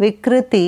विकृति